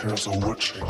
girls are watching.